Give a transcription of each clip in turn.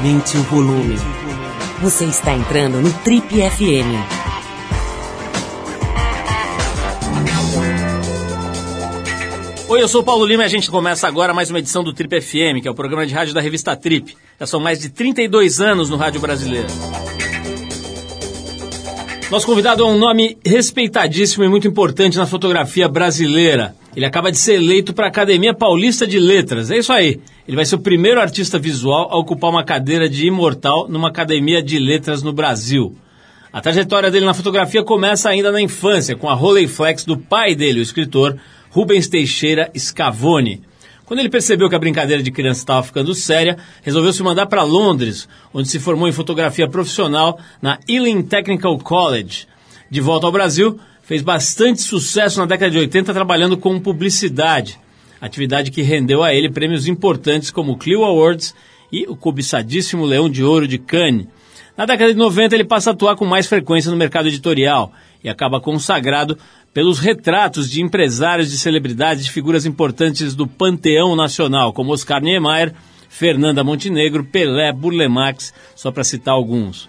Aumente o volume. Você está entrando no Trip FM. Oi, eu sou o Paulo Lima e a gente começa agora mais uma edição do Trip FM, que é o programa de rádio da revista Trip. Já são mais de 32 anos no rádio brasileiro. Nosso convidado é um nome respeitadíssimo e muito importante na fotografia brasileira. Ele acaba de ser eleito para a Academia Paulista de Letras. É isso aí. Ele vai ser o primeiro artista visual a ocupar uma cadeira de imortal numa Academia de Letras no Brasil. A trajetória dele na fotografia começa ainda na infância, com a Rolleiflex do pai dele, o escritor Rubens Teixeira Scavone. Quando ele percebeu que a brincadeira de criança estava ficando séria, resolveu se mandar para Londres, onde se formou em fotografia profissional na Ealing Technical College. De volta ao Brasil, fez bastante sucesso na década de 80 trabalhando com publicidade, atividade que rendeu a ele prêmios importantes como o Clio Awards e o cobiçadíssimo Leão de Ouro de Cannes. Na década de 90 ele passa a atuar com mais frequência no mercado editorial e acaba consagrado pelos retratos de empresários, de celebridades, de figuras importantes do panteão nacional, como Oscar Niemeyer, Fernanda Montenegro, Pelé, Burle Marx, só para citar alguns.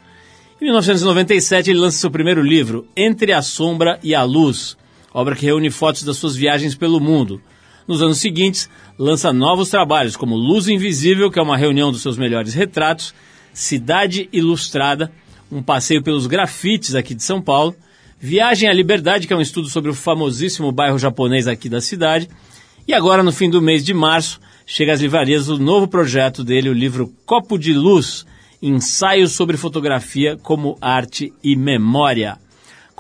Em 1997 ele lança seu primeiro livro, Entre a Sombra e a Luz, obra que reúne fotos das suas viagens pelo mundo. Nos anos seguintes, lança novos trabalhos, como Luz Invisível, que é uma reunião dos seus melhores retratos, Cidade Ilustrada, um passeio pelos grafites aqui de São Paulo, Viagem à Liberdade, que é um estudo sobre o famosíssimo bairro japonês aqui da cidade. E agora, no fim do mês de março, chega às livrarias o novo projeto dele, o livro Copo de Luz, Ensaios sobre Fotografia como Arte e Memória.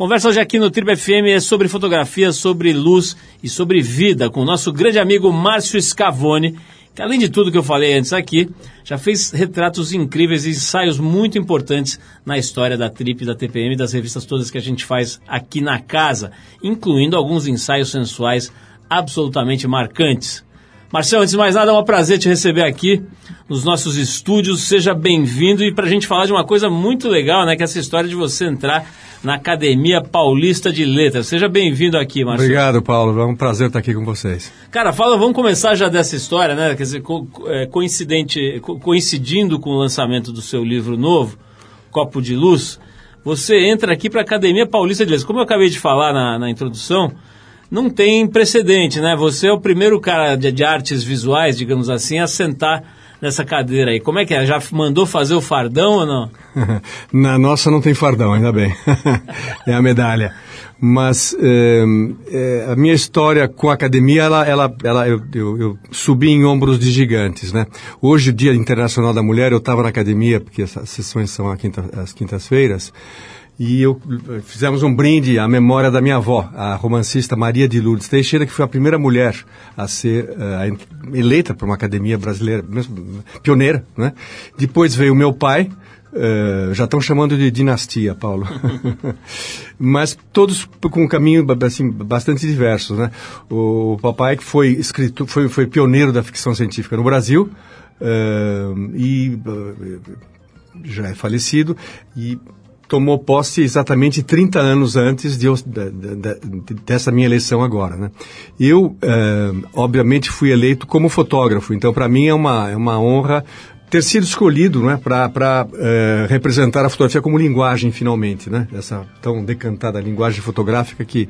Conversa hoje aqui no Tribo FM é sobre fotografia, sobre luz e sobre vida, com o nosso grande amigo Márcio Scavone, que além de tudo que eu falei antes aqui, já fez retratos incríveis e ensaios muito importantes na história da Trip, da TPM e das revistas todas que a gente faz aqui na casa, incluindo alguns ensaios sensuais absolutamente marcantes. Marcelo, antes de mais nada, é um prazer te receber aqui nos nossos estúdios. Seja bem-vindo e para a gente falar de uma coisa muito legal, né? Que é essa história de você entrar na Academia Paulista de Letras. Seja bem-vindo aqui, Marcelo. Obrigado, Paulo. É um prazer estar aqui com vocês. Cara, fala, vamos começar já dessa história, né? Quer dizer, co é, coincidente, co coincidindo com o lançamento do seu livro novo, Copo de Luz, você entra aqui para a Academia Paulista de Letras. Como eu acabei de falar na, na introdução, não tem precedente, né? Você é o primeiro cara de, de artes visuais, digamos assim, a sentar nessa cadeira aí. Como é que é? Já mandou fazer o fardão ou não? Na nossa não tem fardão, ainda bem. é a medalha. Mas é, é, a minha história com a academia, ela, ela, ela, eu, eu, eu, subi em ombros de gigantes, né? Hoje, o Dia Internacional da Mulher, eu estava na academia, porque as sessões são quinta, às quintas-feiras, e eu fizemos um brinde à memória da minha avó, a romancista Maria de Lourdes Teixeira, que foi a primeira mulher a ser uh, eleita para uma academia brasileira, mesmo, pioneira, né? Depois veio meu pai, Uh, já estão chamando de dinastia, Paulo. Mas todos com um caminho assim, bastante diversos, né? O papai que foi escritor, foi, foi pioneiro da ficção científica no Brasil uh, e uh, já é falecido e tomou posse exatamente 30 anos antes de, de, de, dessa minha eleição agora. Né? Eu, é, obviamente, fui eleito como fotógrafo, então para mim é uma, é uma honra ter sido escolhido né, para é, representar a fotografia como linguagem, finalmente, né? essa tão decantada linguagem fotográfica que,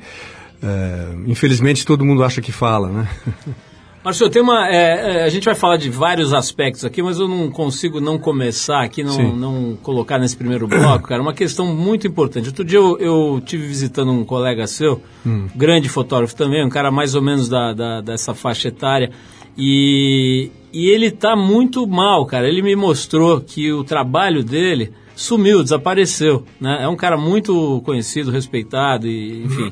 é, infelizmente, todo mundo acha que fala. Né? Marcelo, tem uma. É, é, a gente vai falar de vários aspectos aqui, mas eu não consigo não começar aqui, não, não colocar nesse primeiro bloco, cara, uma questão muito importante. Outro dia eu, eu tive visitando um colega seu, hum. grande fotógrafo também, um cara mais ou menos da, da dessa faixa etária, e, e ele está muito mal, cara. Ele me mostrou que o trabalho dele sumiu, desapareceu, né? É um cara muito conhecido, respeitado e enfim.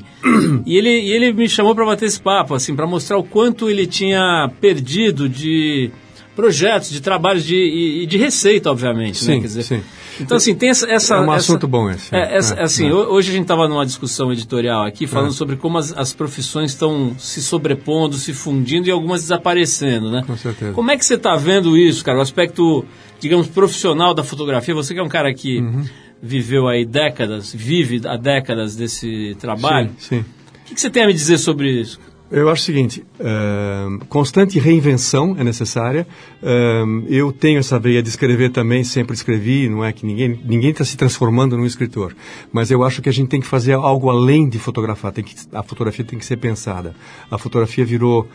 e ele, e ele me chamou para bater esse papo, assim, para mostrar o quanto ele tinha perdido de projetos, de trabalhos de, e, de receita, obviamente, né? sim, né? Quer dizer, sim. Então, assim, tem essa... essa é um essa, assunto bom esse. É, essa, é, assim, é. hoje a gente estava numa discussão editorial aqui, falando é. sobre como as, as profissões estão se sobrepondo, se fundindo e algumas desaparecendo, né? Com certeza. Como é que você está vendo isso, cara? O aspecto, digamos, profissional da fotografia. Você que é um cara que uhum. viveu aí décadas, vive há décadas desse trabalho. Sim, sim. O que, que você tem a me dizer sobre isso? Eu acho o seguinte, uh, constante reinvenção é necessária. Uh, eu tenho essa veia de escrever também, sempre escrevi, não é que ninguém ninguém está se transformando num escritor. Mas eu acho que a gente tem que fazer algo além de fotografar. Tem que, a fotografia tem que ser pensada. A fotografia virou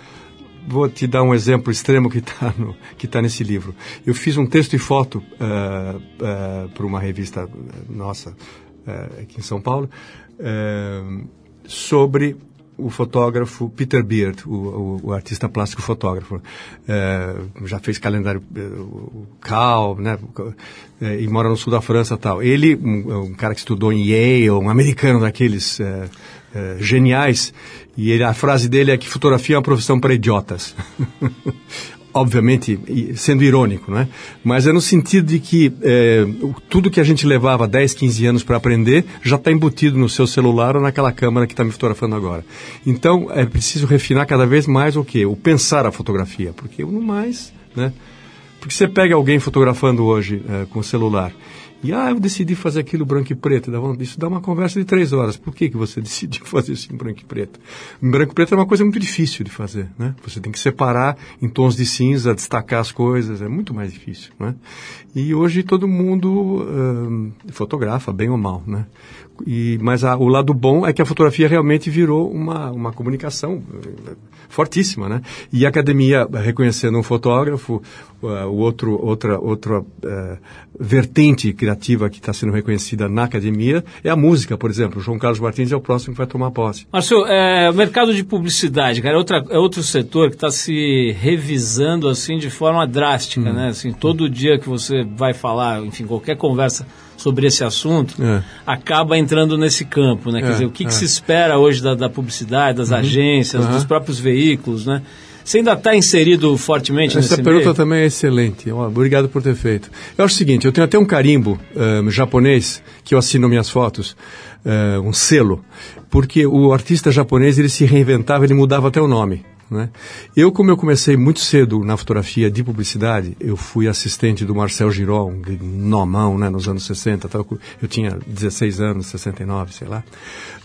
vou te dar um exemplo extremo que está que tá nesse livro. Eu fiz um texto e foto uh, uh, para uma revista nossa uh, aqui em São Paulo sobre o fotógrafo Peter Beard, o, o, o artista plástico fotógrafo. Já fez calendário o Cal, né? E mora no sul da França tal. Ele, um, um, cara que estudou em Yale, um americano daqueles é, geniais, e ele, a frase dele é que fotografia é uma profissão para idiotas. obviamente sendo irônico, né? mas é no sentido de que é, tudo que a gente levava 10, 15 anos para aprender já está embutido no seu celular ou naquela câmera que está me fotografando agora. Então é preciso refinar cada vez mais o que? O pensar a fotografia, porque no mais, né? Porque você pega alguém fotografando hoje é, com o celular e, ah, eu decidi fazer aquilo branco e preto. Isso dá uma conversa de três horas. Por que, que você decidiu fazer isso em branco e preto? Em branco e preto é uma coisa muito difícil de fazer, né? Você tem que separar em tons de cinza, destacar as coisas. É muito mais difícil, né? E hoje todo mundo uh, fotografa, bem ou mal, né? E, mas a, o lado bom é que a fotografia realmente virou uma, uma comunicação uh, fortíssima, né? E a academia reconhecendo um fotógrafo, uh, o outro, outra, outra uh, vertente criativa que está sendo reconhecida na academia é a música, por exemplo. O João Carlos Martins é o próximo que vai tomar posse. Marcelo, é, o mercado de publicidade, cara, é, outra, é outro setor que está se revisando assim de forma drástica, hum. né? Assim, todo dia que você vai falar, enfim, qualquer conversa sobre esse assunto, é. acaba entrando nesse campo, né? Quer é, dizer, o que, que, é. se espera hoje da, da publicidade, das uhum, agências, uhum. dos próprios veículos, né? Você ainda está inserido fortemente Essa pergunta meio? também é excelente. Obrigado por ter feito. Eu acho o seguinte, eu tenho até um carimbo um, japonês que eu assino minhas fotos, uh, um selo, porque o artista japonês ele se reinventava, ele mudava até o nome. Né? Eu, como eu comecei muito cedo na fotografia de publicidade, eu fui assistente do Marcel Girol, um nomão, né, nos anos 60, eu tinha 16 anos, 69, sei lá.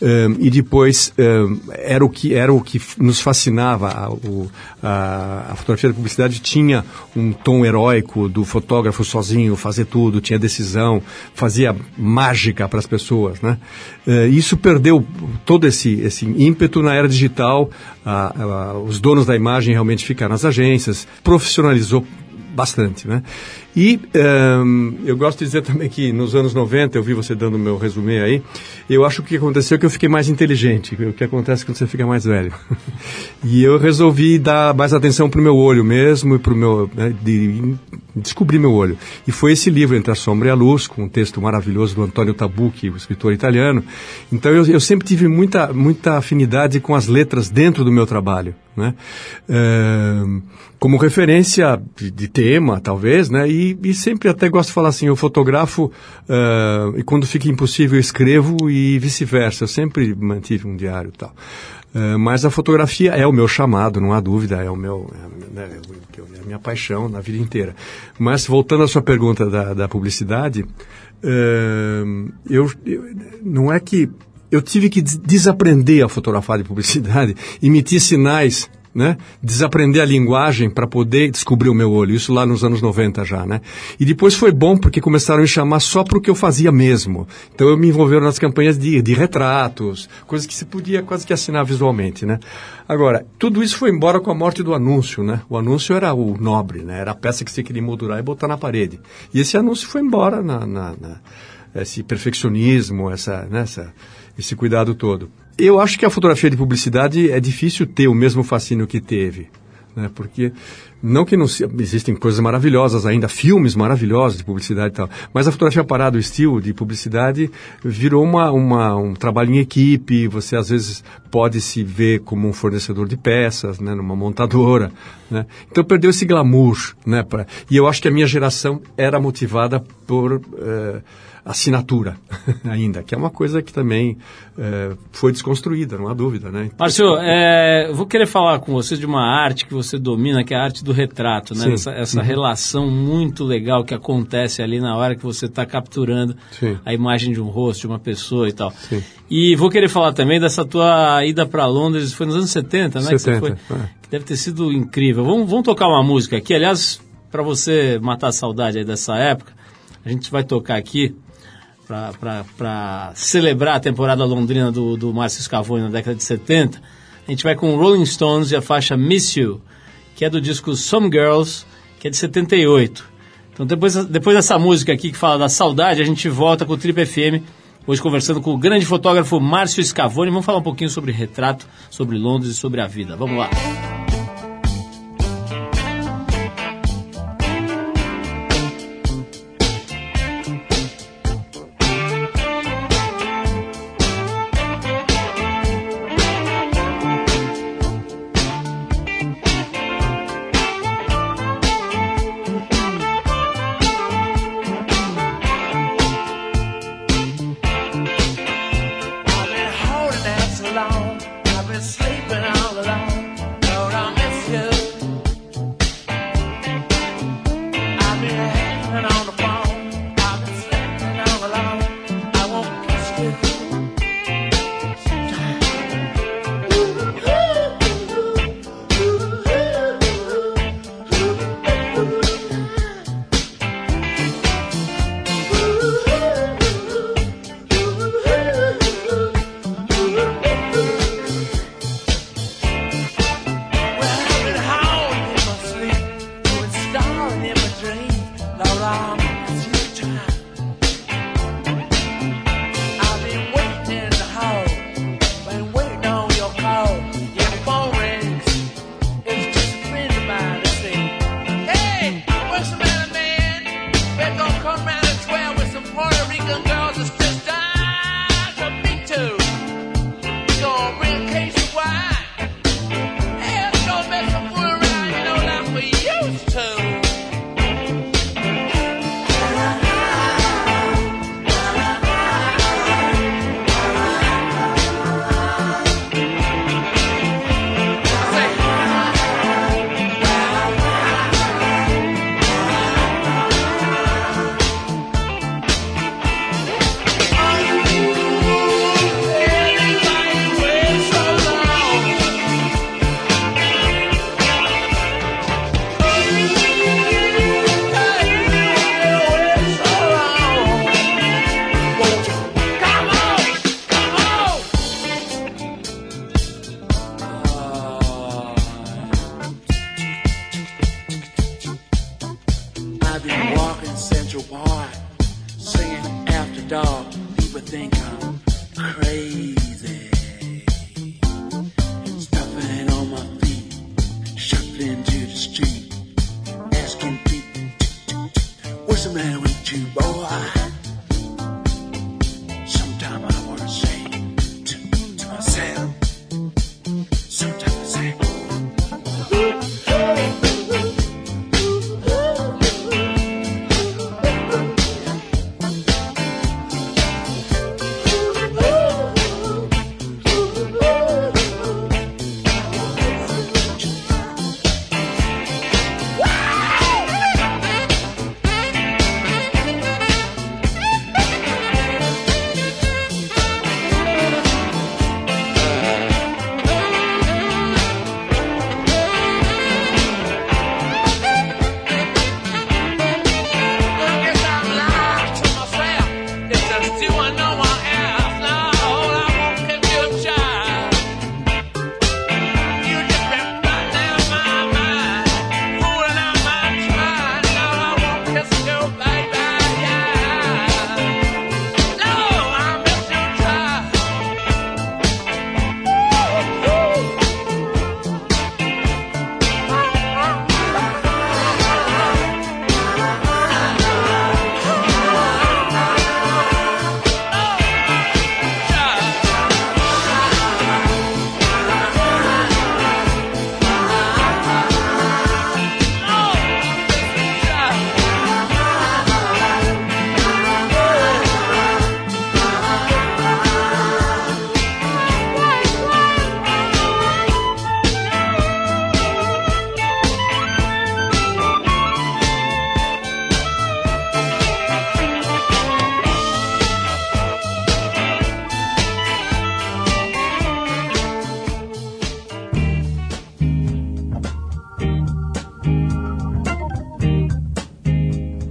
Um, e depois um, era, o que, era o que nos fascinava, a, o, a, a, fotografia de publicidade tinha um tom heróico do fotógrafo sozinho fazer tudo, tinha decisão, fazia mágica para as pessoas. Né? Uh, isso perdeu todo esse, esse ímpeto na era digital, a, a, os donos da imagem realmente ficaram nas agências, profissionalizou bastante, né? E um, eu gosto de dizer também que nos anos 90, eu vi você dando meu resumê aí, eu acho que o que aconteceu é que eu fiquei mais inteligente, o que acontece quando você fica mais velho. e eu resolvi dar mais atenção para o meu olho mesmo e para o meu... Né, de, descobrir meu olho. E foi esse livro, Entre a Sombra e a Luz, com um texto maravilhoso do Antonio Tabucchi, o escritor italiano. Então eu, eu sempre tive muita, muita afinidade com as letras dentro do meu trabalho, né? Um, como referência de, de, tema, talvez, né? E e, sempre até gosto de falar assim, eu fotografo uh, e quando fica impossível eu escrevo e vice-versa. Eu sempre mantive um diário e tal. Uh, mas a fotografia é o meu chamado, não há dúvida, é o meu, é, né, é a minha paixão na vida inteira. Mas voltando à sua pergunta da, da publicidade, uh, eu, eu, não é que eu tive que desaprender a fotografar de publicidade, emitir sinais né? Desaprender a linguagem para poder descobrir o meu olho. Isso lá nos anos 90 já, né? E depois foi bom porque começaram a me chamar só para o que eu fazia mesmo. Então eu me envolveram nas campanhas de, de retratos, coisas que se podia quase que assinar visualmente, né? Agora, tudo isso foi embora com a morte do anúncio, né? O anúncio era o nobre, né? Era a peça que você queria moldurar e botar na parede. E esse anúncio foi embora na, na, na esse perfeccionismo, essa, né? essa, esse cuidado todo. Eu acho que a fotografia de publicidade é difícil ter o mesmo fascínio que teve. Né? Porque não que não se, existem coisas maravilhosas ainda, filmes maravilhosos de publicidade e tal, mas a fotografia parada, o estilo de publicidade virou uma, uma, um trabalho em equipe, você às vezes pode se ver como um fornecedor de peças, né, numa montadora, né? Então perdeu esse glamour, né, pra, e eu acho que a minha geração era motivada por... Uh, assinatura ainda, que é uma coisa que também é, foi desconstruída, não há dúvida, né? Márcio, é, vou querer falar com você de uma arte que você domina, que é a arte do retrato, né? Sim. Essa, essa Uhum. relação muito legal que acontece ali na hora que você está capturando Sim. a imagem de um rosto, de uma pessoa e tal. Sim. E vou querer falar também dessa tua ida para Londres, foi nos anos 70, né? que você 70, foi, é. que deve ter sido incrível. Vamos, vamos tocar uma música aqui, aliás, para você matar a saudade aí dessa época, a gente vai tocar aqui para celebrar a temporada londrina do, do Márcio Scavone na década de 70. A gente vai com Rolling Stones e a faixa Miss You, que é do disco Some Girls, que é de 78. Então depois, depois dessa música aqui que fala da saudade, a gente volta com o Trip FM, hoje conversando com o grande fotógrafo Márcio Scavone. Vamos falar um pouquinho sobre retrato, sobre Londres e sobre a vida. Vamos lá. Bye.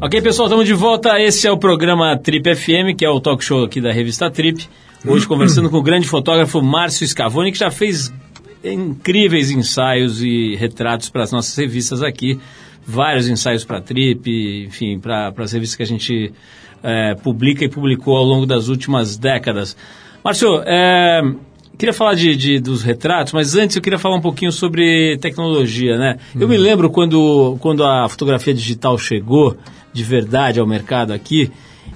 Ok, pessoal, estamos de volta. Esse é o programa Trip FM, que é o talk show aqui da revista Trip. Hoje conversando com o grande fotógrafo Márcio Scavone, que já fez incríveis ensaios e retratos para as nossas revistas aqui. Vários ensaios para Trip, enfim, para as revistas que a gente é, publica e publicou ao longo das últimas décadas. Márcio, é, queria falar de, de- dos retratos, mas antes eu queria falar um pouquinho sobre tecnologia, né? Eu me lembro quando, quando a fotografia digital chegou de verdade ao mercado aqui,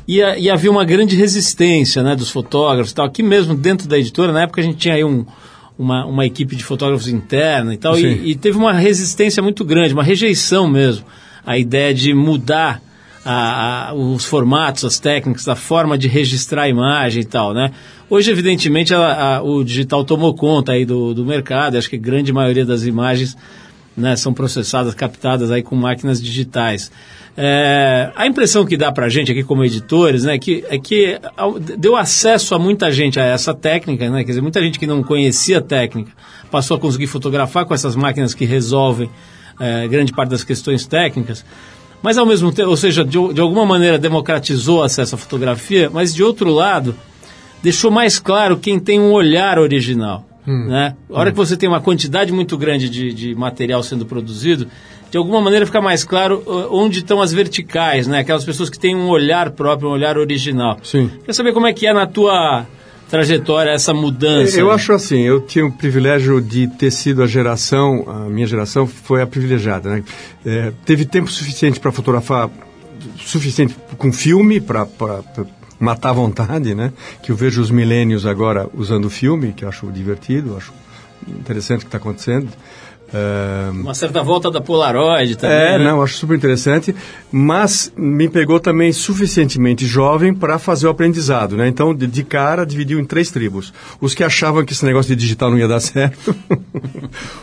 e, e havia uma grande resistência né, dos fotógrafos e tal. Aqui mesmo dentro da editora, na época a gente tinha aí um, uma, uma equipe de fotógrafos interna e tal, e, e teve uma resistência muito grande, uma rejeição mesmo, a ideia de mudar a- a- os formatos, as técnicas, a forma de registrar a imagem e tal, né? Hoje, evidentemente, a- a- o digital tomou conta aí do, do mercado, acho que a grande maioria das imagens né, são processadas, captadas aí com máquinas digitais. É, a impressão que dá para a gente aqui como editores né, que, é que deu acesso a muita gente a essa técnica, né, quer dizer, muita gente que não conhecia a técnica passou a conseguir fotografar com essas máquinas que resolvem é, grande parte das questões técnicas. Mas ao mesmo tempo, ou seja, de, de alguma maneira democratizou o acesso à fotografia, mas de outro lado, deixou mais claro quem tem um olhar original. Né? A hora que você tem uma quantidade muito grande de, de material sendo produzido, de alguma maneira fica mais claro uh, onde estão as verticais, né? aquelas pessoas que têm um olhar próprio, um olhar original. Sim. Quer saber como é que é na tua trajetória essa mudança? Eu né? acho assim, eu tinha o privilégio de ter sido a geração, a minha geração foi a privilegiada, né? É, teve tempo suficiente para fotografar, suficiente com filme para matar a vontade, né? Que eu vejo os milênios agora usando filme, que eu acho divertido, acho interessante o que está acontecendo. Uma certa volta da Polaroid também. é, né? não, acho super interessante, mas me pegou também suficientemente jovem para fazer o aprendizado, né? Então, de, de cara, dividiu em três tribos. Os que achavam que esse negócio de digital não ia dar certo,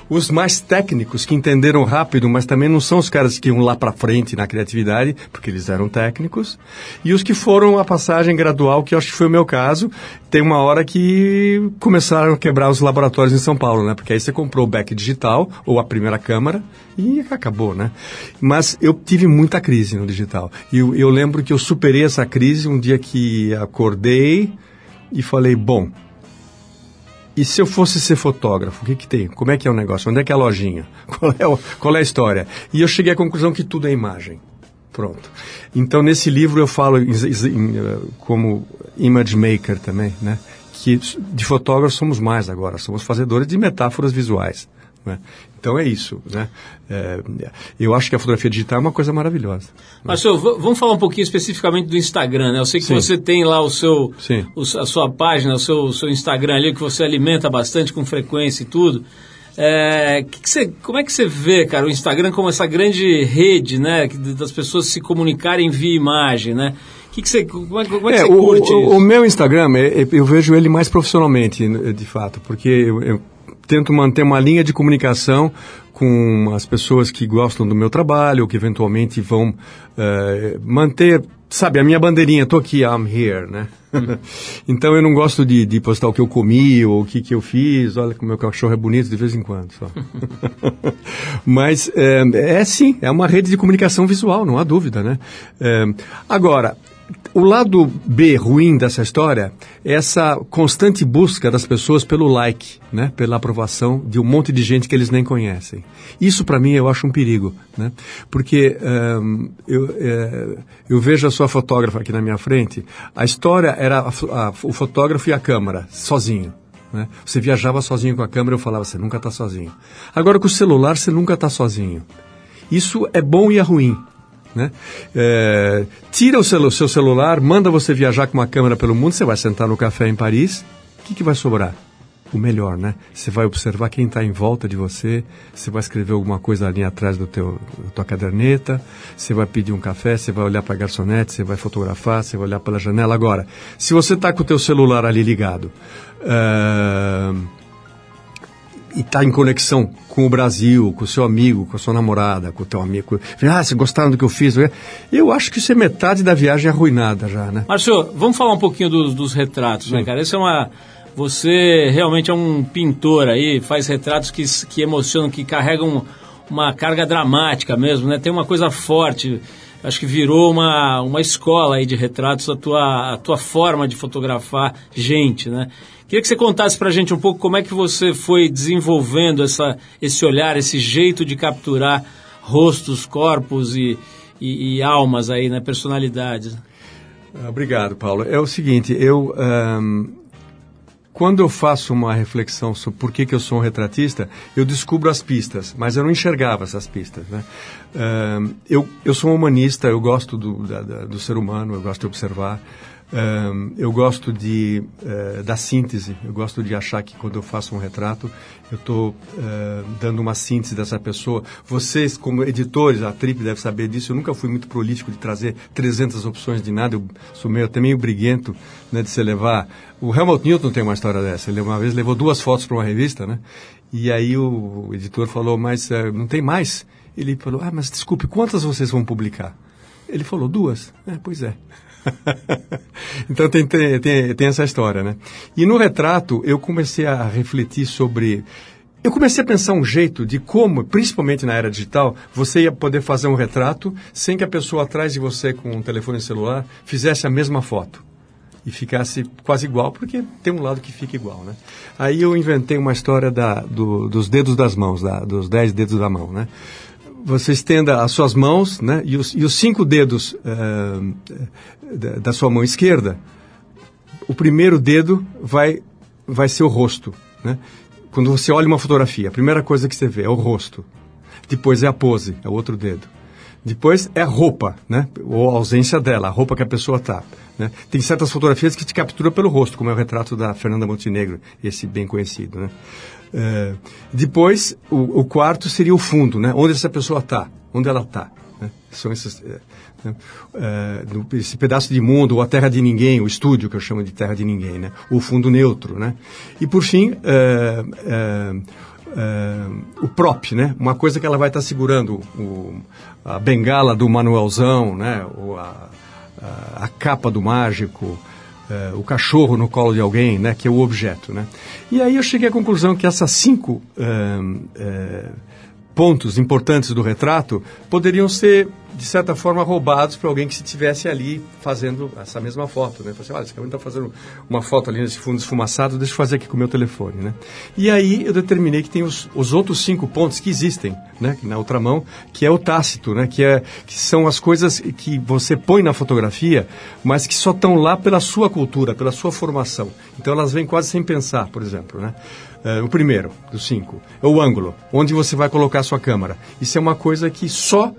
os mais técnicos, que entenderam rápido, mas também não são os caras que iam lá para frente na criatividade, porque eles eram técnicos, e os que foram a passagem gradual, que eu acho que foi o meu caso. Tem uma hora que começaram a quebrar os laboratórios em São Paulo, né? Porque aí você comprou o back digital, ou a primeira câmera, e acabou, né? Mas eu tive muita crise no digital. E eu, eu lembro que eu superei essa crise um dia que acordei e falei, bom, e se eu fosse ser fotógrafo, o que, que tem? Como é que é o negócio? Onde é que é a lojinha? Qual é, o- qual é a história? E eu cheguei à conclusão que tudo é imagem. Pronto. Então, nesse livro eu falo como image maker também, né? Que de fotógrafo somos mais agora, somos fazedores de metáforas visuais. né? Então é isso, né? É, eu acho que a fotografia digital é uma coisa maravilhosa. Mas, senhor, vamos falar um pouquinho especificamente do Instagram, né? Eu sei que Sim. você tem lá o seu, o a sua página, o seu, o seu Instagram ali, que você alimenta bastante com frequência e tudo. É, que que você, como é que você vê, cara, o Instagram como essa grande rede, né? Das pessoas se comunicarem via imagem, né? Que que você, como é, como é que É, você o, curte o- isso? o meu Instagram, é- é- eu vejo ele mais profissionalmente, n- de fato, porque eu, eu tento manter uma linha de comunicação com as pessoas que gostam do meu trabalho, que eventualmente vão eh, manter, sabe, a minha bandeirinha, tô aqui, I'm here, né? então eu não gosto de, de postar o que eu comi ou o que, que eu fiz, olha como meu cachorro é bonito de vez em quando só. Mas é, é sim, é uma rede de comunicação visual, não há dúvida, né? É, agora, o lado B ruim dessa história é essa constante busca das pessoas pelo like, né? Pela aprovação de um monte de gente que eles nem conhecem. Isso para mim eu acho um perigo, né? Porque ehm, eu, eh, eu vejo a sua fotógrafa aqui na minha frente. A história era a a- o fotógrafo e a câmera, sozinho. Né? Você viajava sozinho com a câmera, eu falava, você nunca está sozinho. Agora com o celular, você nunca está sozinho. Isso é bom e é ruim. Né? É, tira o celu- seu celular, manda você viajar com uma câmera pelo mundo, você vai sentar no café em Paris, o que, que vai sobrar? O melhor, né? Você vai observar quem está em volta de você, você vai escrever alguma coisa ali atrás do teu, da tua caderneta, você vai pedir um café, você vai olhar para a garçonete, você vai fotografar, você vai olhar pela janela. Agora, se você está com o teu celular ali ligado, ah, e está em conexão com o Brasil, com o seu amigo, com a sua namorada, com o teu amigo. Ah, vocês gostaram do que eu fiz? Eu acho que isso é metade da viagem arruinada já, né? Márcio, vamos falar um pouquinho dos, dos retratos, né, cara? Esse é uma. Você realmente é um pintor aí, faz retratos que, que emocionam, que carregam uma carga dramática mesmo, né? Tem uma coisa forte. acho que virou uma, uma escola aí de retratos, a tua, a tua forma de fotografar gente, né? Queria que você contasse pra gente um pouco como é que você foi desenvolvendo essa, esse olhar, esse jeito de capturar rostos, corpos e, e, e almas aí, né? Personalidades. Obrigado, Paulo. É o seguinte, eu ahn, quando eu faço uma reflexão sobre por que, que eu sou um retratista, eu descubro as pistas, mas eu não enxergava essas pistas. Né? Ahn, eu, eu sou um humanista, eu gosto do, da- da- do ser humano, eu gosto de observar. Eu gosto de, eh, da síntese, eu gosto de achar que quando eu faço um retrato, eu estou dando uma síntese dessa pessoa. Vocês, como editores, a Trip deve saber disso, eu nunca fui muito prolífico de trazer 300 opções de nada, eu sou meio, até meio briguento né, de se levar. O Helmut Newton tem uma história dessa, ele uma vez levou duas fotos para uma revista, né? E aí o, o editor falou, mas eh, não tem mais? Ele falou, ah, mas desculpe, quantas vocês vão publicar? Ele falou, duas. É, pois é. então tem, tem, tem, essa história, né? E no retrato eu comecei a refletir sobre. Eu comecei a pensar um jeito de como, principalmente na era digital, você ia poder fazer um retrato sem que a pessoa atrás de você com um telefone celular fizesse a mesma foto e ficasse quase igual, porque tem um lado que fica igual, né? Aí eu inventei uma história da, do- dos dedos das mãos, da- dos dez dedos da mão, né? Você estenda as suas mãos, né? E os, e os cinco dedos eh, da, da sua mão esquerda, o primeiro dedo vai, vai ser o rosto, né? Quando você olha uma fotografia, a primeira coisa que você vê é o rosto. Depois é a pose, é o outro dedo. Depois é a roupa, né? Ou a ausência dela, a roupa que a pessoa está. Né? Tem certas fotografias que te capturam pelo rosto, como é o retrato da Fernanda Montenegro, esse bem conhecido, né? Eh, depois, o, o quarto seria o fundo, né? Onde essa pessoa está, onde ela está. Né? São esses, eh, né? No- esse pedaço de mundo, ou a terra de ninguém, o estúdio que eu chamo de terra de ninguém, né? O fundo neutro, né? E por fim, eh, eh, eh, o prop, né? Uma coisa que ela vai estar segurando, o- a bengala do Manuelzão, né? Ou a, a, a capa do mágico, eh, o cachorro no colo de alguém, né? Que é o objeto, né? E aí eu cheguei à conclusão que essas cinco eh, eh, pontos importantes do retrato poderiam ser, de certa forma, roubados para alguém que se estivesse ali fazendo essa mesma foto. Né? Falei assim, olha, esse cara está fazendo uma foto ali nesse fundo esfumaçado, deixa eu fazer aqui com o meu telefone. Né? E aí eu determinei que tem os, os outros cinco pontos que existem né? na outra mão, que é o tácito, né? que, é, que são as coisas que você põe na fotografia, mas que só estão lá pela sua cultura, pela sua formação. Então elas vêm quase sem pensar, por exemplo. Né? Eh, o primeiro dos cinco é o ângulo, onde você vai colocar a sua câmera. Isso é uma coisa que só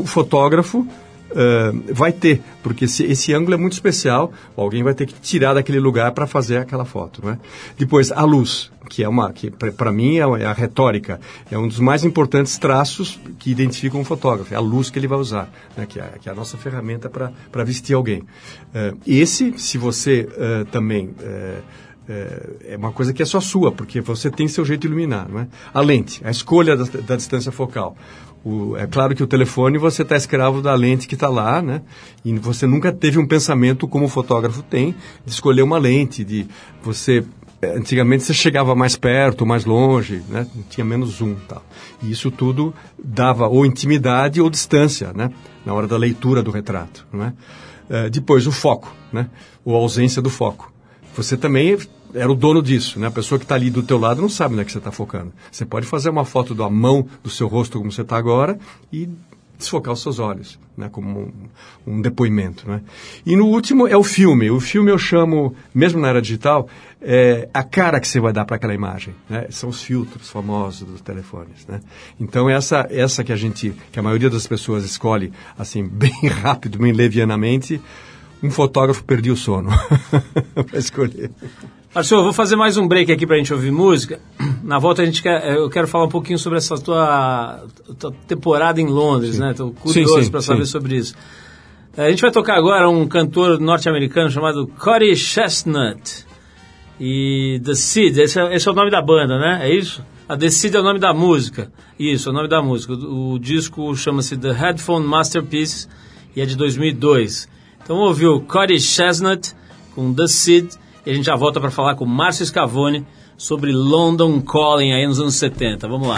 o fotógrafo eh, vai ter, porque esse, esse ângulo é muito especial, alguém vai ter que tirar daquele lugar para fazer aquela foto. Né? Depois, a luz, que é uma, que para mim é, é a retórica, é um dos mais importantes traços que identificam um fotógrafo, é a luz que ele vai usar, né? que, é, que é a nossa ferramenta para vestir alguém. Eh, esse, se você eh, também é, é uma coisa que é só sua, porque você tem seu jeito de iluminar, não é? A lente, a escolha da, da distância focal. O- é claro que o telefone você está escravo da lente que está lá, né? E você nunca teve um pensamento como o fotógrafo tem de escolher uma lente, de você é, Antigamente você chegava mais perto, mais longe, né? tinha menos zoom e tal. E isso tudo dava ou intimidade ou distância, né? Na hora da leitura do retrato, não é? Eh, depois o foco, né? Ou a ausência do foco. Você também era o dono disso, né? A pessoa que está ali do teu lado não sabe onde é que você está focando. Você pode fazer uma foto da mão do seu rosto como você está agora e desfocar os seus olhos, né? Como um, um depoimento, né? E no último é o filme. O filme eu chamo, mesmo na era digital, é a cara que você vai dar para aquela imagem, né? São os filtros famosos dos telefones, né? Então essa essa que a gente, que a maioria das pessoas escolhe assim bem rápido, bem levianamente, um fotógrafo perdia o sono para escolher. Eu vou fazer mais um break aqui pra gente ouvir música. Na volta a gente quer, eu quero falar um pouquinho sobre essa tua, tua temporada em Londres, né? Tô curioso Sim, sim, para saber sim. sobre isso. Eh, A gente vai tocar agora um cantor norte-americano chamado Cody Chestnut e The Seed. Esse é, esse é o nome da banda, né? É isso? A The Seed é o nome da música. Isso, é o nome da música. O, o disco chama-se The Headphone Masterpiece e é de 2002. Então vamos ouvir o Cody Chestnut com The Seed e a gente já volta para falar com Márcio Scavone sobre London Calling aí nos anos 70. Vamos lá.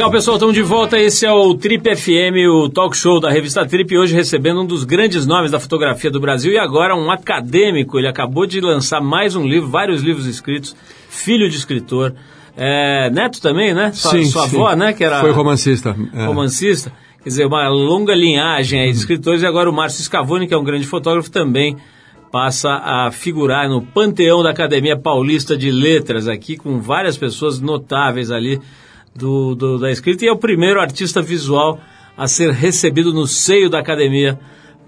Legal, pessoal, estamos de volta. Esse é o Trip FM, o talk show da revista Trip. Hoje recebendo um dos grandes nomes da fotografia do Brasil e agora um acadêmico. Ele acabou de lançar mais um livro, vários livros escritos, filho de escritor. É, neto também, né? Sua, Sim, sua sim. avó, né? Que era Foi romancista. é. romancista. Quer dizer, uma longa linhagem aí de escritores. E agora o Márcio Scavone, que é um grande fotógrafo, também passa a figurar no panteão da Academia Paulista de Letras, aqui com várias pessoas notáveis ali do, do- da escrita. E é o primeiro artista visual a ser recebido no seio da Academia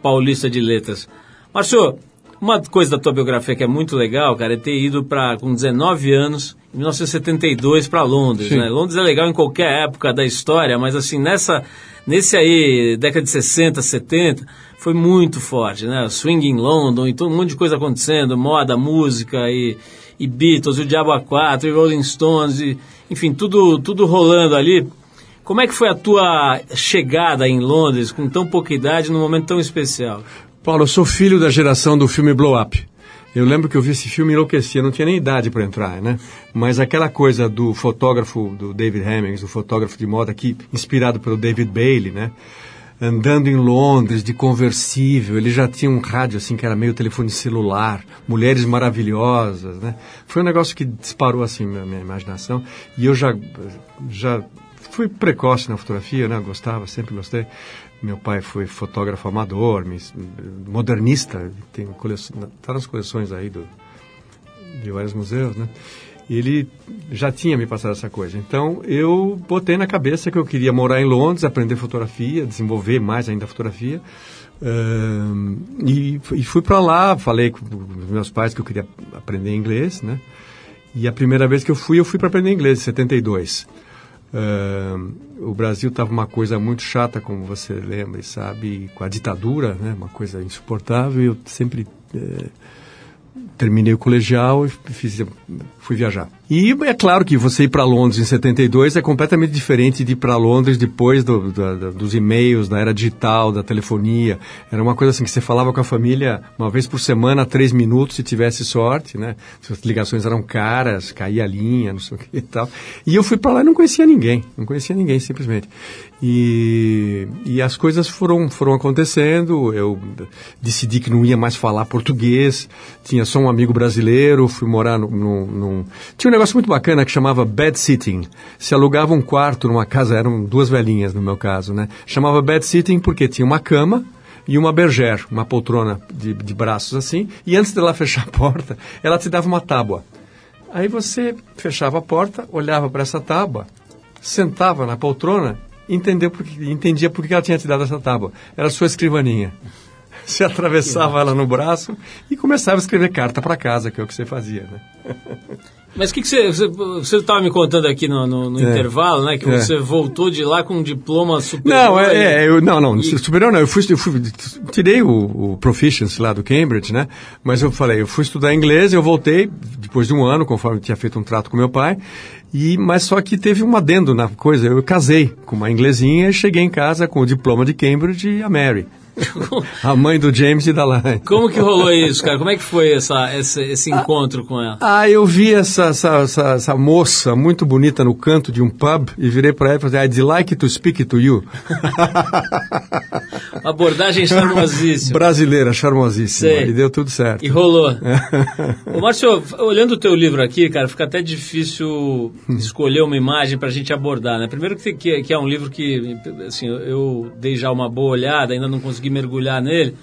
Paulista de Letras. Márcio, uma coisa da tua biografia que é muito legal, cara, é ter ido para com 19 anos, em 1972, para Londres. Sim. Né? Londres é legal em qualquer época da história, mas assim, nessa, nesse aí, década de 60, 70, foi muito forte, né? Swing em London e todo um monte de coisa acontecendo, moda, música e, e Beatles, e o Diabo A4, e Rolling Stones, e, enfim, tudo, tudo rolando ali. Como é que foi a tua chegada em Londres com tão pouca idade num momento tão especial? Paulo, eu sou filho da geração do filme Blow Up. Eu lembro que eu vi esse filme e enlouqueci, eu não tinha nem idade para entrar, né? Mas aquela coisa do fotógrafo, do David Hemmings, o fotógrafo de moda aqui, inspirado pelo David Bailey, né? Andando em Londres de conversível, ele já tinha um rádio assim que era meio telefone celular, mulheres maravilhosas, né? Foi um negócio que disparou assim minha, minha imaginação e eu já já fui precoce na fotografia, né? Gostava, sempre gostei. Meu pai foi fotógrafo amador, modernista, tem coleção, tá nas coleções aí do, de vários museus, né? Ele já tinha me passado essa coisa. Então eu botei na cabeça que eu queria morar em Londres, aprender fotografia, desenvolver mais ainda a fotografia. Ahn, e, e fui para lá, falei com os meus pais que eu queria aprender inglês, né? E a primeira vez que eu fui, eu fui para aprender inglês, em 72. Ahn, o Brasil estava uma coisa muito chata, como você lembra e sabe, com a ditadura, né? Uma coisa insuportável. Eu sempre eh, terminei o colegial e fiz, fui viajar. E é claro que você ir para Londres em 72 é completamente diferente de ir para Londres depois do- da- da- dos e-mails, da era digital, da telefonia. Era uma coisa assim que você falava com a família uma vez por semana, três minutos, se tivesse sorte, né? As ligações eram caras, caía a linha, não sei o que e tal. E eu fui para lá e não conhecia ninguém, não conhecia ninguém, simplesmente. E, e as coisas foram, foram acontecendo, eu decidi que não ia mais falar português, tinha só um amigo brasileiro, fui morar no, Tinha um negócio muito bacana que chamava bed sitting. Se alugava um quarto numa casa, eram duas velhinhas no meu caso, né? Chamava bed sitting porque tinha uma cama e uma berger, uma poltrona de, de braços assim, e antes dela fechar a porta, ela te dava uma tábua. Aí você fechava a porta, olhava para essa tábua, sentava na poltrona, entendeu porque, entendia por que ela tinha te dado essa tábua. Era sua escrivaninha. Você atravessava ela no braço e começava a escrever carta para casa, que é o que você fazia, né? Mas o que, que você. Estava me contando aqui no, no- no É. intervalo, né? Que É. você voltou de lá com um diploma superior. Não, é, é, eu, não, não, E- superior não, eu fui, eu fui tirei o, o proficiency lá do Cambridge, né? Mas eu falei, eu fui estudar inglês, eu voltei depois de um ano, conforme tinha feito um trato com meu pai, e mas só que teve um adendo na coisa, eu casei com uma inglesinha e cheguei em casa com o diploma de Cambridge e a Mary, a mãe do James e da Lai. Como que rolou isso, cara? Como é que foi essa, esse, esse encontro com ela? Ah, eu vi essa, essa, essa, essa moça muito bonita no canto de um pub e virei para ela e falei, I'd like to speak to you. Abordagem charmosíssima. Brasileira, charmosíssima. Sei. E deu tudo certo. E rolou. Ô, Márcio, olhando o teu livro aqui, cara, fica até difícil escolher uma imagem pra gente abordar, né? Primeiro que, que, que é um livro que, assim, eu dei já uma boa olhada, ainda não consegui mergulhar nele,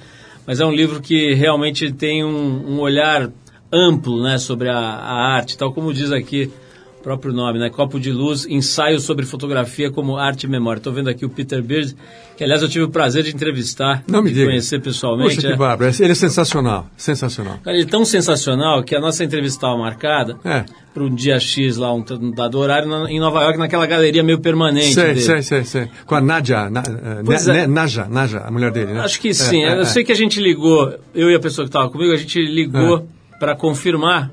mas é um livro que realmente tem um, um olhar amplo, né, sobre a, a arte, tal. Como diz aqui próprio nome, né? Copo de Luz, ensaio sobre fotografia como arte e memória. Estou vendo aqui o Peter Beard, que aliás eu tive o prazer de entrevistar, Não me de diga. conhecer pessoalmente. Poxa, é. que bárbaro. Ele é sensacional, sensacional. Cara, ele é tão sensacional que a nossa entrevista estava marcada É. para um dia X lá, um dado horário, na- em Nova York, naquela galeria meio permanente Sei, dele. sei, sei, sei. Com a Nadia, na, eh, Ne- é. Ne- Naja, Naja, a mulher dele, né? Acho que sim. É, é, eu é. sei que a gente ligou, eu e a pessoa que estava comigo, a gente ligou para confirmar.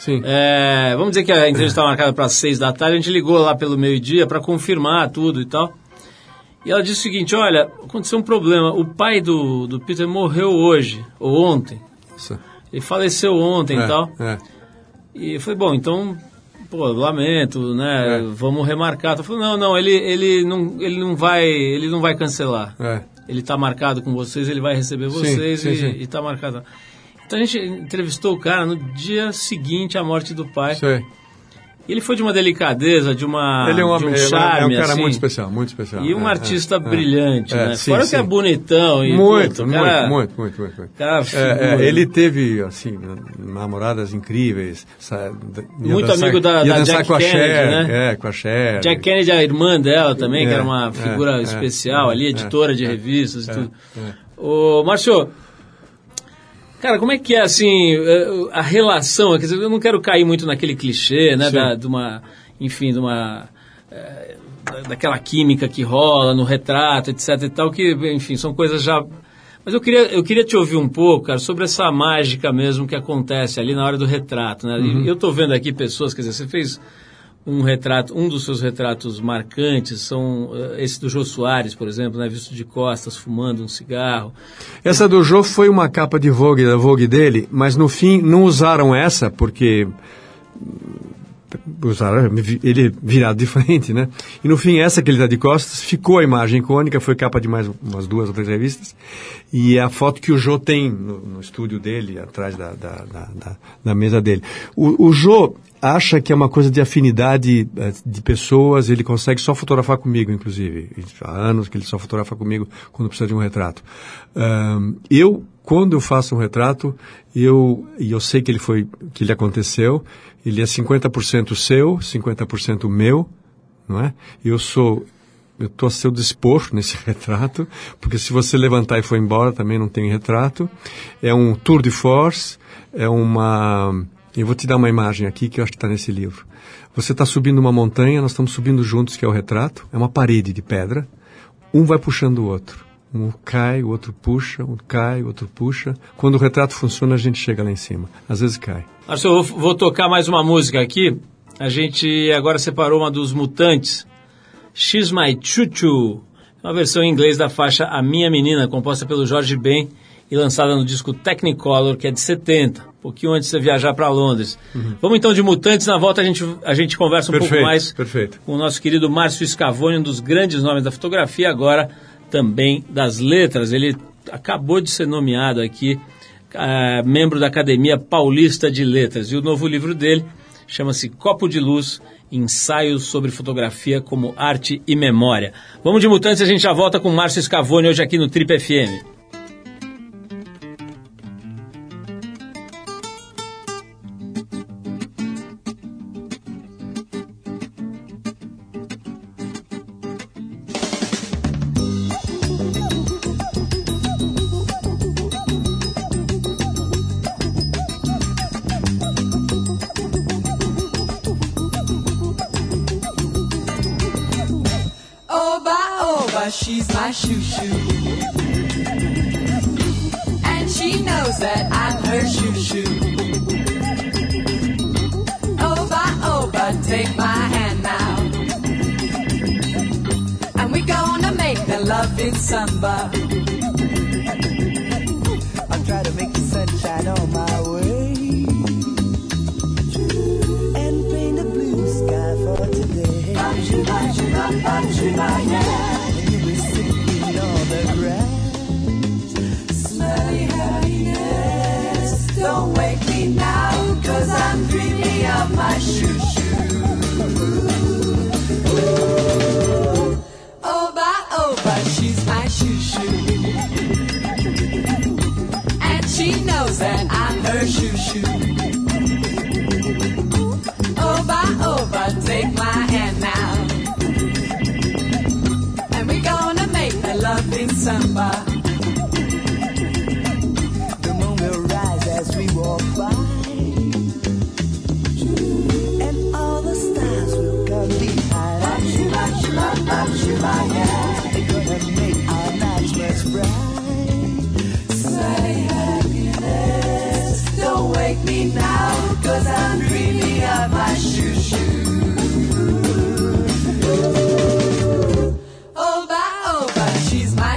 Sim. É, vamos dizer que a entrevista estava marcada para seis da tarde, a gente ligou lá pelo meio-dia para confirmar tudo e tal. E ela disse o seguinte: olha, aconteceu um problema. O pai do, do Peter morreu hoje, ou ontem. Nossa. Ele faleceu ontem É, e tal. é. E eu falei, bom, então, pô, lamento, né? É. Vamos remarcar. Ela falou, não, não, ele, ele não, ele não vai, ele não vai cancelar. É. Ele está marcado com vocês, ele vai receber vocês sim, e, está marcado. Então a gente entrevistou o cara no dia seguinte à morte do pai. Sei. Ele foi de uma delicadeza, de uma Ele é um, de um homem- charme, é um cara assim, muito especial, muito especial. E um É, artista é, é. brilhante, É, né? sim, Fora que é sim. bonitão e Muito, muito, cara, muito, muito, muito, muito. cara É, figura. é, ele teve, assim, namoradas incríveis. Muito dançar- amigo da- da Jack com a Kennedy, Cher, né? É, com a Cher. Jack Kennedy, a irmã dela também, que era uma figura especial ali, editora de revistas e tudo. é. Ô, Márcio, cara, como é que é, assim, eh, a relação, quer dizer, eu não quero cair muito naquele clichê, né, Sim. da, de uma, enfim, de uma... da- daquela química que rola no retrato, etc e tal, que, enfim, são coisas já... Mas eu queria, eu queria te ouvir um pouco, cara, sobre essa mágica mesmo que acontece ali na hora do retrato, né? Uhum. Eu estou vendo aqui pessoas, quer dizer, você fez um retrato, um dos seus retratos marcantes são eh, esse do Jô Soares, por exemplo, né, visto de costas, fumando um cigarro. Essa do Jô foi uma capa de Vogue, da Vogue dele, mas no fim não usaram essa porque hum, usaram ele virado de frente, né? E no fim essa que ele está de costas ficou a imagem icônica, foi capa de mais umas duas ou três revistas e é a foto que o Jô tem no, no estúdio dele, atrás da, da, da, da- mesa dele. O, o Jô acha que é uma coisa de afinidade eh, de pessoas, ele consegue só fotografar comigo, inclusive. Há anos que ele só fotografa comigo quando precisa de um retrato. Ahn, eu, quando eu faço um retrato, eu, e eu sei que ele foi, que ele aconteceu, ele é 50% seu, 50% meu, não é? Eu sou, eu estou a seu dispor nesse retrato, porque se você levantar e for embora também não tem retrato. É um tour de force, é uma... Eu vou te dar uma imagem aqui que eu acho que está nesse livro. Você está subindo uma montanha, nós estamos subindo juntos, que é o retrato. É uma parede de pedra. Um vai puxando o outro. Um cai, o outro puxa, um cai, o outro puxa. Quando o retrato funciona, a gente chega lá em cima. Às vezes cai. Eu vou, tocar mais uma música aqui A gente agora separou uma dos Mutantes, She's My Choo uma versão em inglês da faixa A Minha Menina, composta pelo Jorge Ben e lançada no disco Technicolor, que é de 70, um pouquinho antes de você viajar para Londres. Vamos então de Mutantes, na volta a gente, a gente conversa um Perfeito, pouco mais perfeito. com o nosso querido Márcio Scavone, um dos grandes nomes da fotografia, agora também das letras. Ele acabou de ser nomeado aqui ah, membro da Academia Paulista de Letras. E o novo livro dele chama-se Copo de Luz, Ensaios sobre Fotografia como Arte e Memória. Vamos de Mutantes, a gente já volta com Márcio Scavone hoje aqui no Trip FM. She's my shoo shoo. And she knows that I'm her shoo shoo. Oba, oba, take my hand now. And we're gonna make the love in samba. I'll try to make the sunshine on my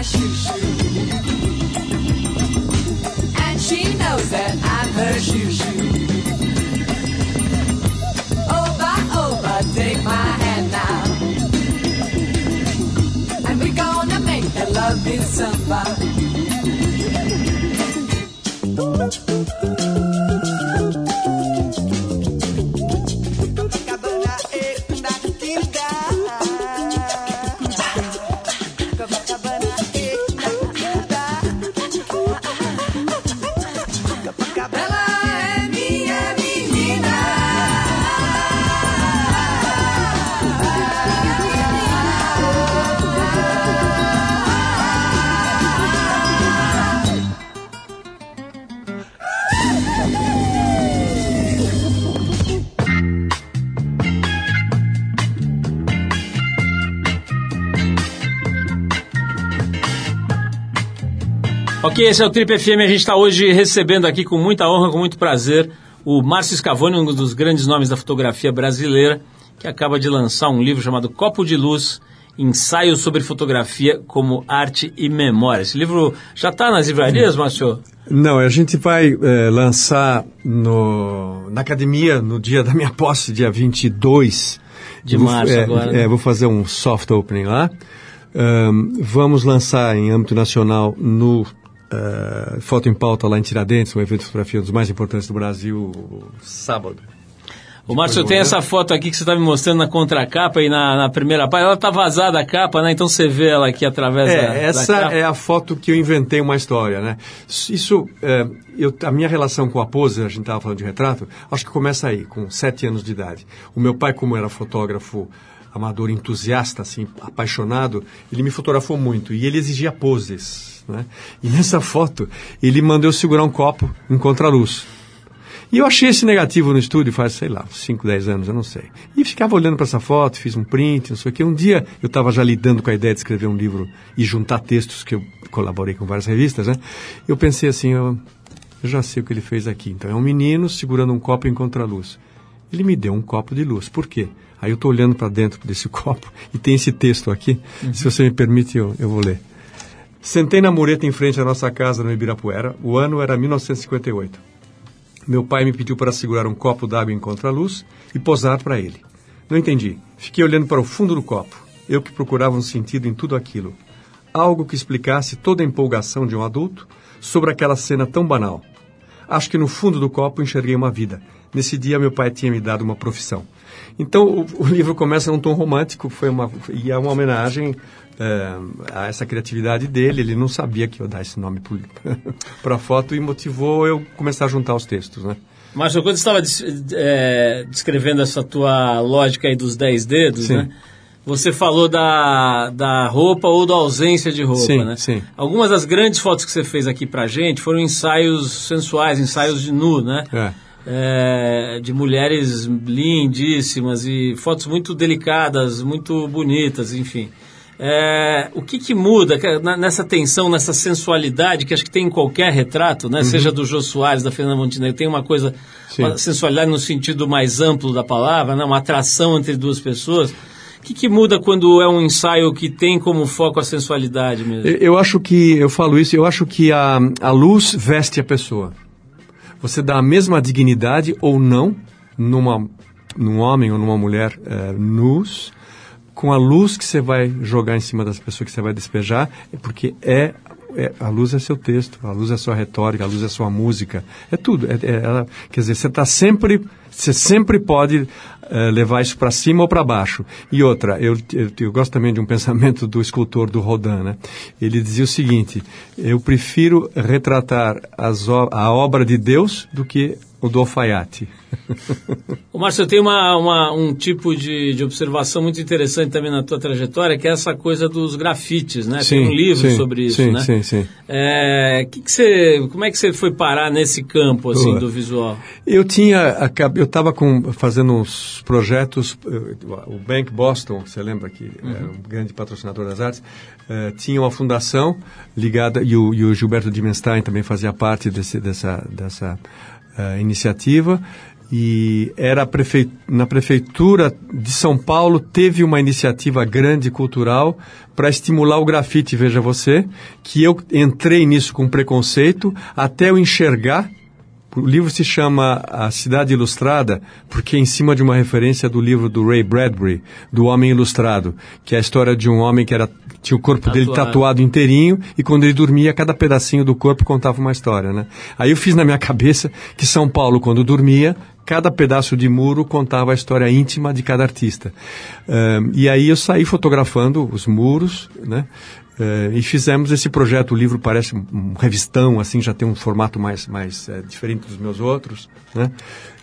And she knows that I'm her shoo shoo. Oba, over, take my hand now. And we're gonna make the love in samba. Ok, esse é o Trip FM. A gente está hoje recebendo aqui com muita honra, com muito prazer, o Márcio Scavone, um dos grandes nomes da fotografia brasileira, que acaba de lançar um livro chamado Copo de Luz, Ensaios sobre Fotografia como Arte e Memória. Esse livro já está nas livrarias, Márcio? Não, a gente vai eh, lançar no, na academia no dia da minha posse, dia 22 De Vou- março é, agora, né? é, vou fazer um soft opening lá. Ahn, vamos lançar em âmbito nacional no eh, Foto em Pauta lá em Tiradentes, um evento de fotografia um dos mais importantes do Brasil, sábado. O Márcio, tem essa foto aqui que você está me mostrando na contracapa e na, na primeira página. Ela está vazada a capa, né? Então você vê ela aqui através da, É, da essa capa. é a foto que eu inventei uma história, né? Isso, é, eu, a minha relação com a pose, a gente estava falando de retrato, acho que começa aí, com sete anos de idade. O meu pai, como era fotógrafo amador entusiasta, assim, apaixonado, ele me fotografou muito e ele exigia poses, né? E nessa foto, ele mandou eu segurar um copo em contraluz. E eu achei esse negativo no estúdio faz, sei lá, 5, 10 anos, eu não sei. E ficava olhando para essa foto, fiz um print, não sei o quê. Um dia eu estava já lidando com a ideia de escrever um livro e juntar textos, que eu colaborei com várias revistas, né? Eu pensei assim, eu, eu já sei o que ele fez aqui. Então é um menino segurando um copo em contraluz. Ele me deu um copo de luz. Por quê? Aí eu estou olhando para dentro desse copo e tem esse texto aqui. Se você me permite, eu, eu vou ler. Sentei na mureta em frente à nossa casa no Ibirapuera. O ano era 1958. Meu pai me pediu para segurar um copo d'água em contra-luz e posar para ele. Não entendi. Fiquei olhando para o fundo do copo. Eu que procurava um sentido em tudo aquilo. Algo que explicasse toda a empolgação de um adulto sobre aquela cena tão banal. Acho que no fundo do copo enxerguei uma vida. Nesse dia, meu pai tinha me dado uma profissão. Então, o, o livro começa num tom romântico, foi uma, e é uma homenagem a essa criatividade dele. Ele não sabia que eu ia dar esse nome para a foto e motivou eu começar a juntar os textos, né? Márcio, quando você estava é, descrevendo essa tua lógica aí dos 10 dedos, Sim. né? Você falou da, da roupa ou da ausência de roupa, Sim, né? sim. Algumas das grandes fotos que você fez aqui pra gente foram ensaios sensuais, ensaios de nu, né? É. É, de mulheres lindíssimas e fotos muito delicadas, muito bonitas, enfim. É, o que, que muda nessa tensão, nessa sensualidade que acho que tem em qualquer retrato, né? Seja do Jô Soares, da Fernanda Montenegro, tem uma coisa, Uhum. Sim. uma sensualidade no sentido mais amplo da palavra, né? uma atração entre duas pessoas. O que, que muda quando é um ensaio que tem como foco a sensualidade mesmo? Eu, eu acho que, eu falo isso, eu acho que a, a luz veste a pessoa. Você dá a mesma dignidade ou não numa, num homem ou numa mulher eh, nus, com a luz que você vai jogar em cima das pessoas que você vai despejar, é porque é, é- a luz é seu texto, a luz é sua retórica, a luz é sua música, é tudo. É, é- ela- quer dizer, você está sempre, você sempre pode eh, levar isso para cima ou para baixo. E outra, eu, eu, eu gosto também de um pensamento do escultor do Rodin, né? Ele dizia o seguinte: eu prefiro retratar as, a obra de Deus do que o do alfaiate. Ô, Márcio, tem uma, uma- um tipo de, de observação muito interessante também na tua trajetória, que é essa coisa dos grafites, né? tem um livro sim, sobre isso, sim, né? Sim, sim. É, que que você, como é que você foi parar nesse campo, assim, Boa. do visual? Eu tinha, eu estava fazendo uns projetos, o Bank Boston, você lembra que era um grande patrocinador das artes, eh, tinha uma fundação ligada, e o, e o Gilberto Dimenstein também fazia parte desse, dessa, dessa eh, iniciativa, e era prefe- na prefeitura de São Paulo teve uma iniciativa grande cultural para estimular o grafite, veja você, que eu entrei nisso com preconceito até eu enxergar o livro se chama A Cidade Ilustrada, porque é em cima de uma referência do livro do Ray Bradbury, do Homem Ilustrado, que é a história de um homem que era, tinha o corpo dele Tatuado. tatuado inteirinho e quando ele dormia, cada pedacinho do corpo contava uma história, né? Aí eu fiz na minha cabeça que São Paulo, quando dormia, cada pedaço de muro contava a história íntima de cada artista. Ahn, e aí eu saí fotografando os muros, né? Eh, e fizemos esse projeto, o livro parece um, revistão, assim, já tem um formato mais, mais eh, diferente dos meus outros, né?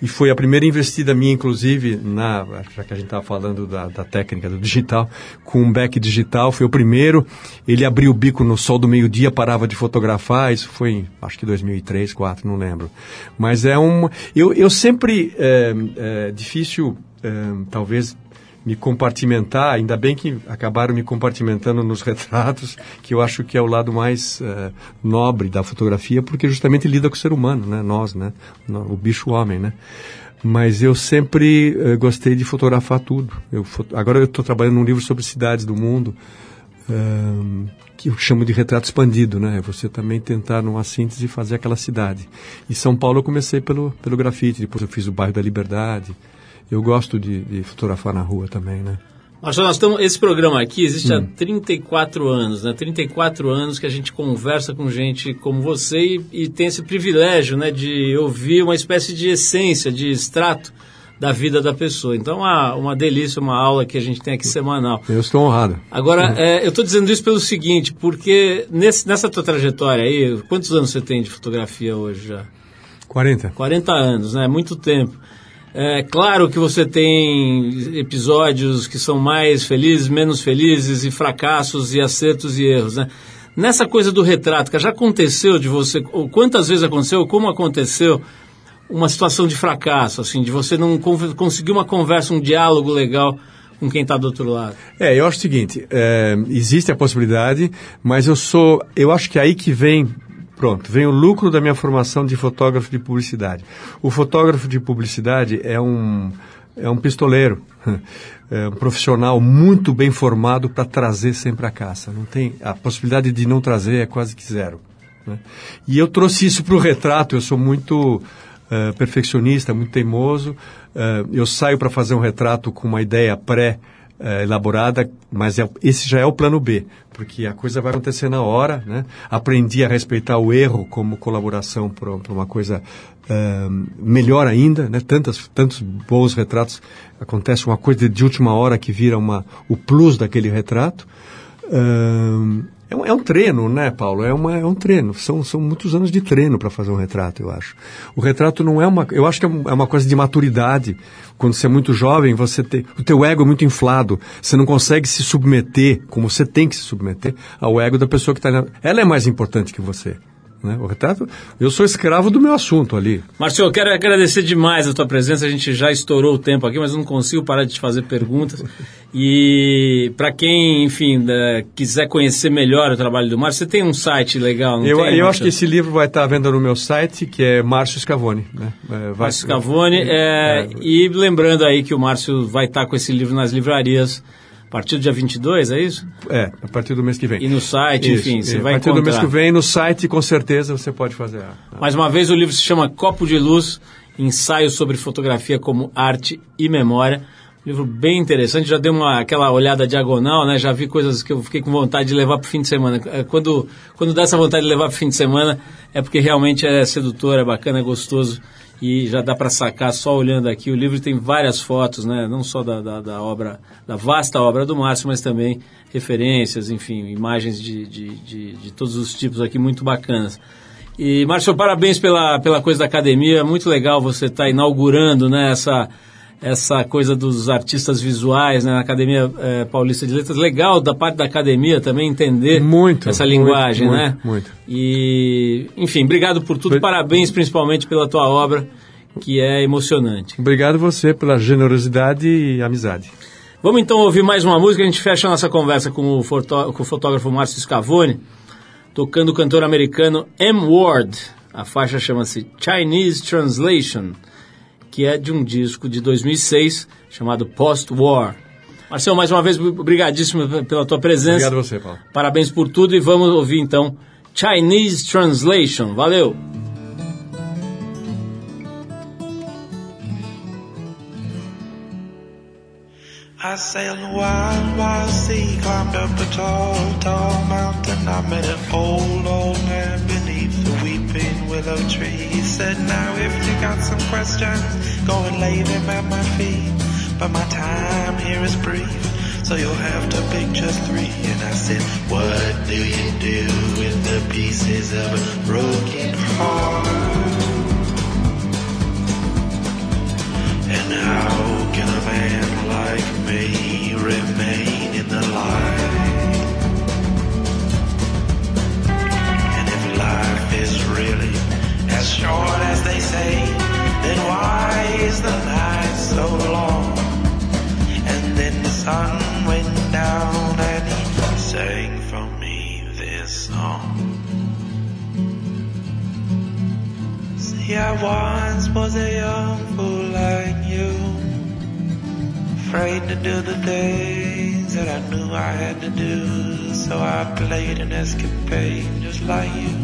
E foi a primeira investida minha, inclusive, na, já que a gente estava falando da, da técnica do digital, com um back digital, foi o primeiro, ele abriu o bico no sol do meio-dia, parava de fotografar, isso foi em, acho que 2003, 2004, não lembro. Mas é um, eu, eu sempre, é, é difícil, é, talvez, me compartimentar, ainda bem que acabaram me compartimentando nos retratos, que eu acho que é o lado mais eh, nobre da fotografia, porque justamente lida com o ser humano, né? Nós, né? O bicho homem, né? Mas eu sempre eh, gostei de fotografar tudo. Eu Agora eu estou trabalhando num livro sobre cidades do mundo, ahn, que eu chamo de retrato expandido, né? É Você também tentar, numa síntese, fazer aquela cidade. E São Paulo eu comecei pelo, pelo grafite, depois eu fiz o bairro da Liberdade. Eu gosto de, de fotografar na rua também, né? Marcelo, nós estamos, esse programa aqui existe Hum. há 34 anos, né? 34 anos que a gente conversa com gente como você e, e tem esse privilégio, né, de ouvir uma espécie de essência, de extrato da vida da pessoa. Então, uma, uma delícia, uma aula que a gente tem aqui semanal. Eu estou honrado. Agora, é, eu estou dizendo isso pelo seguinte, porque nesse, nessa tua trajetória aí, quantos anos você tem de fotografia hoje já? 40. 40 anos, né? Muito tempo. É claro que você tem episódios que são mais felizes, menos felizes, e fracassos, e acertos e erros, né? Nessa coisa do retrato, que já aconteceu de você, ou quantas vezes aconteceu, como aconteceu, uma situação de fracasso, assim, de você não con- conseguir uma conversa, um diálogo legal com quem está do outro lado. É, eu acho o seguinte, é, existe a possibilidade, mas eu sou, eu acho que é aí que vem, Pronto, vem o lucro da minha formação de fotógrafo de publicidade. O fotógrafo de publicidade é um, é um pistoleiro, é um profissional muito bem formado para trazer sempre a caça. Não tem, a possibilidade de não trazer é quase que zero. né? E eu trouxe isso para o retrato, eu sou muito eh, perfeccionista, muito teimoso. Eh, eu saio para fazer um retrato com uma ideia pré- eh, elaborada, mas é- esse já é o plano B, porque a coisa vai acontecer na hora, né? Aprendi a respeitar o erro como colaboração para uma coisa eh, melhor ainda, né? Tantas, tantos bons retratos, acontece uma coisa de última hora que vira uma, o plus daquele retrato. Ahn, é, um, é um treino, né, Paulo? É, uma, é um treino. São, são muitos anos de treino para fazer um retrato, eu acho. O retrato não é uma. Eu acho que é, é uma coisa de maturidade. Quando você é muito jovem, você tem. O teu ego é muito inflado. Você não consegue se submeter, como você tem que se submeter, ao ego da pessoa que está. Ela é mais importante que você. Né? O retrato. Eu sou escravo do meu assunto ali. Márcio, eu quero agradecer demais a tua presença. A gente já estourou o tempo aqui, mas eu não consigo parar de te fazer perguntas. E para quem, enfim, da- quiser conhecer melhor o trabalho do Márcio, você tem um site legal, Eu, tem? eu acho que esse livro vai estar à venda no meu site, que é Márcio Scavone. Né? É, Márcio Scavone. é, E lembrando aí que o Márcio vai estar com esse livro nas livrarias a partir do dia 22, é isso? É, a partir do mês que vem. E no site, enfim, você é, vai A partir do mês encontrar. que vem, no site, com certeza, você pode fazer. a- a- Mais uma vez, o livro se chama Copo de Luz, Ensaio sobre Fotografia como Arte e Memória. Livro bem interessante, já dei uma, aquela olhada diagonal, né? Já vi coisas que eu fiquei com vontade de levar para o fim de semana. É, Quando, quando dá essa vontade de levar para o fim de semana, é porque realmente é sedutor, é bacana, é gostoso. E já dá para sacar só olhando aqui. O livro tem várias fotos, né? Não só da, da, da obra, da vasta obra do Márcio, mas também referências, enfim, imagens de, de, de, de todos os tipos aqui muito bacanas. E, Márcio, parabéns pela, pela coisa da academia. Muito legal você estar inaugurando né, essa, essa coisa dos artistas visuais né, na Academia eh, Paulista de Letras. Legal da parte da academia também entender Muito, essa muito, linguagem, muito, né? muito. E, enfim, obrigado por tudo. Parabéns principalmente pela tua obra, que é emocionante. Obrigado você pela generosidade e amizade. Vamos então ouvir mais uma música. A gente fecha a nossa conversa com o, fotó- com o fotógrafo Márcio Scavone, tocando o cantor americano M. Ward. A faixa chama-se Chinese Translation, que é de um disco de 2006 chamado Post-War. Marcelo, mais uma vez, obrigadíssimo pela tua presença. Obrigado você, Paulo. Parabéns por tudo e vamos ouvir então Chinese Translation. Valeu! I sailed a wild, wild sea, climbed up a tall, tall mountain. I met an old, old man the willow tree. He said, now if you got some questions, go and lay them at my feet. But my time here is brief, so you'll have to pick just three. And I said, what do you do with the pieces of a broken heart? And how can a man like me remain in the light? Life is really as short as they say, then why is the night so long? And then the sun went down and he sang for me this song. See, I once was a young fool like you, afraid to do the things that I knew I had to do. So I played an escapade just like you.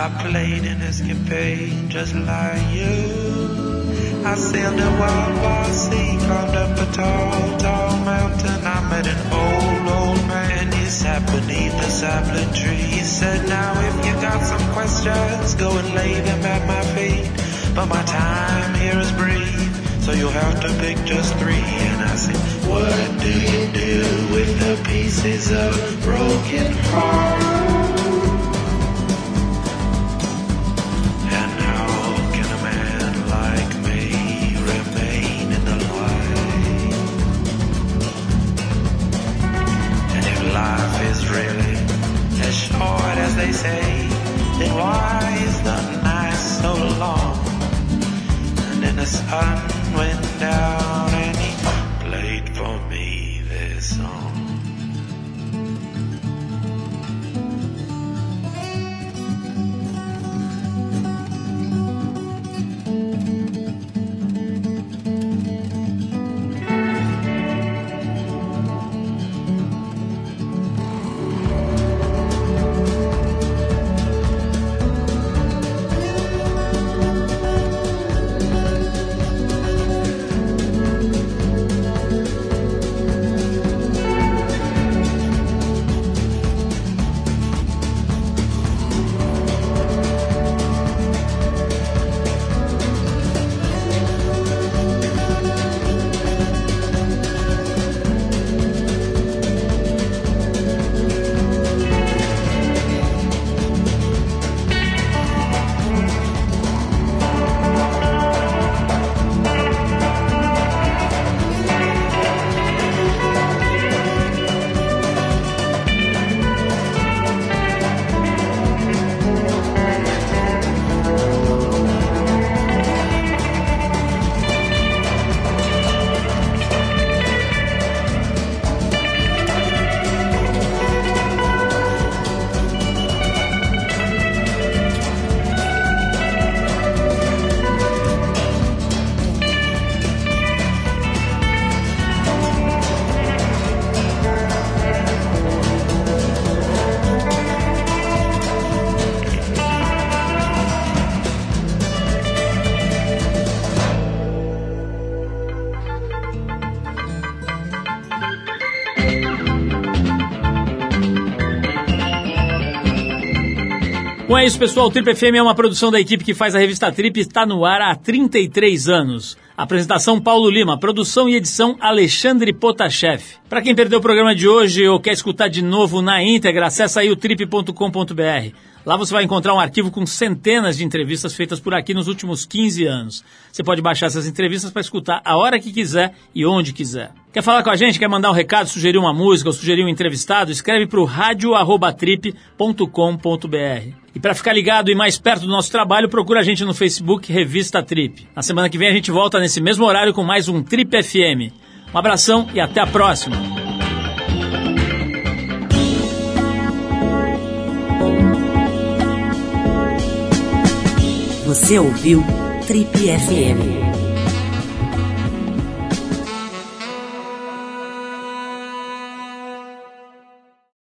I played an escapade just like you. I sailed a wild, wild sea, climbed up a tall, tall mountain. I met an old, old man. He sat beneath a sapling tree. He said, now if you got some questions, go and lay them at my feet. But my time here is brief, so you'll have to pick just three. And I said, what do you do with the pieces of broken heart? Isso, pessoal. O Trip FM é uma produção da equipe que faz a revista Trip e está no ar há 33 anos. Apresentação Paulo Lima, produção e edição Alexandre Potashev. Para quem perdeu o programa de hoje ou quer escutar de novo na íntegra, acessa aí o trip.com.br. Lá você vai encontrar um arquivo com centenas de entrevistas feitas por aqui nos últimos 15 anos. Você pode baixar essas entrevistas para escutar a hora que quiser e onde quiser. Quer falar com a gente? Quer mandar um recado, sugerir uma música ou sugerir um entrevistado? Escreve para o radio@trip.com.br. E para ficar ligado e mais perto do nosso trabalho, procura a gente no Facebook Revista Trip. Na semana que vem a gente volta nesse mesmo horário com mais um Trip FM. Um abração e até a próxima. Você ouviu Trip FM.